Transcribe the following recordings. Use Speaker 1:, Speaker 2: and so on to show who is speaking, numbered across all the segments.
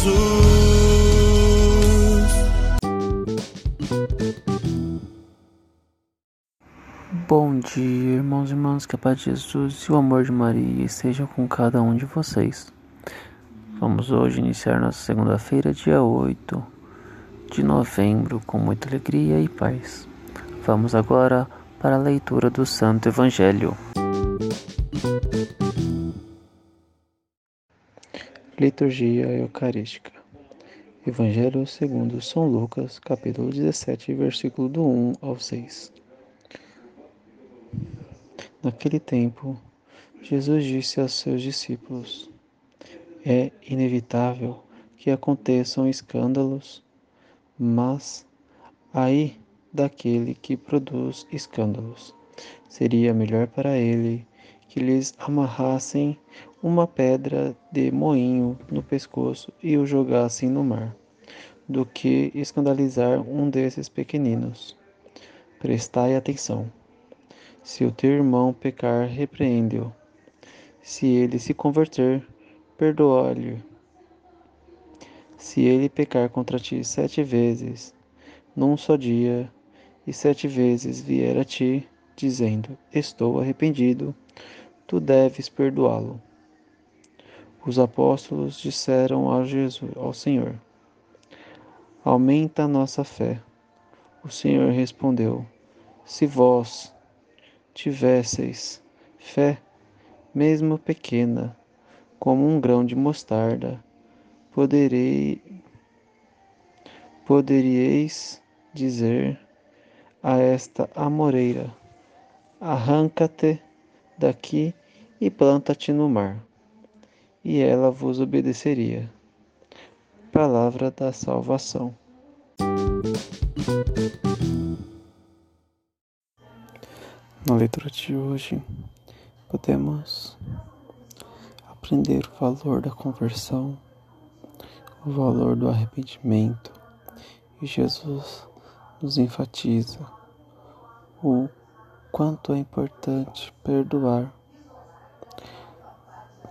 Speaker 1: Jesus.
Speaker 2: Bom dia, irmãos e irmãs, que a paz de Jesus e o amor de Maria estejam com cada um de vocês. Vamos hoje iniciar nossa segunda-feira, dia 8 de novembro, com muita alegria e paz. Vamos agora para a leitura do Santo Evangelho. Liturgia Eucarística Evangelho segundo São Lucas, capítulo 17, versículo do 1 ao 6 Naquele tempo, Jesus disse aos seus discípulos: É inevitável que aconteçam escândalos, mas aí daquele que produz escândalos. Seria melhor para ele que lhes amarrassem uma pedra de moinho no pescoço e o jogassem no mar, do que escandalizar um desses pequeninos. Prestai atenção. Se o teu irmão pecar, repreende-o. Se ele se converter, perdoa-lhe. Se ele pecar contra ti sete vezes, num só dia, e sete vezes vier a ti, dizendo: Estou arrependido, tu deves perdoá-lo. Os apóstolos disseram ao, Jesus, ao Senhor: Aumenta a nossa fé. O Senhor respondeu: Se vós tivesseis fé, mesmo pequena, como um grão de mostarda, poderei, poderíeis dizer a esta amoreira: Arranca-te daqui e planta-te no mar, e ela vos obedeceria. Palavra da salvação. Na leitura de hoje, podemos aprender o valor da conversão, o valor do arrependimento, e Jesus nos enfatiza o quanto é importante perdoar.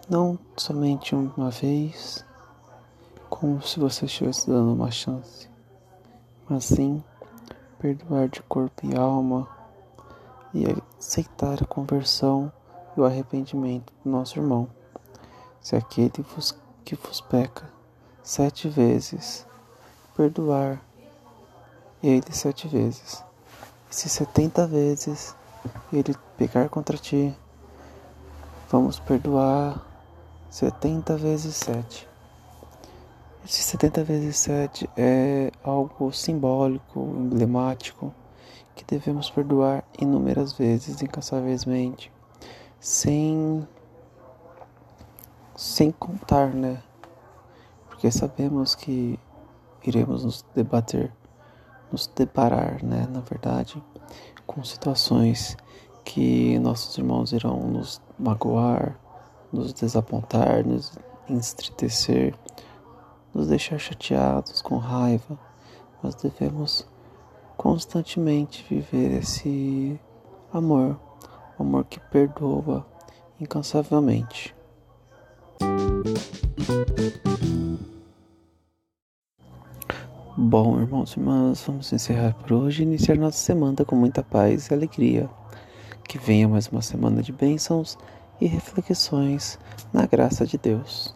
Speaker 2: Não somente uma vez, como se você estivesse dando uma chance, mas sim perdoar de corpo e alma e aceitar a conversão e o arrependimento do nosso irmão. Se aquele que vos peca sete vezes, perdoar ele sete vezes. Se setenta vezes ele pecar contra ti, vamos perdoar 70 vezes 7. Esse 70 vezes 7 é algo simbólico, emblemático, que devemos perdoar inúmeras vezes, incansavelmente, sem sem contar, né? Porque sabemos que iremos nos debater, nos deparar, né, na verdade, com situações que nossos irmãos irão nos magoar, nos desapontar, nos entristecer, nos deixar chateados, com raiva, mas devemos constantemente viver esse amor, amor que perdoa incansavelmente. Bom, irmãos e irmãs, vamos encerrar por hoje e iniciar nossa semana com muita paz e alegria. Que venha mais uma semana de bênçãos e reflexões na graça de Deus.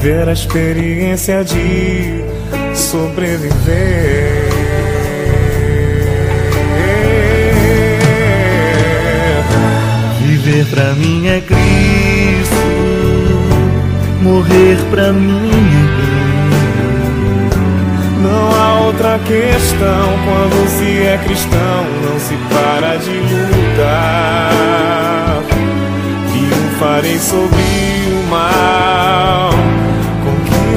Speaker 3: viver a experiência de sobreviver.
Speaker 4: Viver pra mim é Cristo, morrer pra mim é
Speaker 3: Não há outra questão quando se é cristão, não se para de lutar. Triunfarei sobre o mal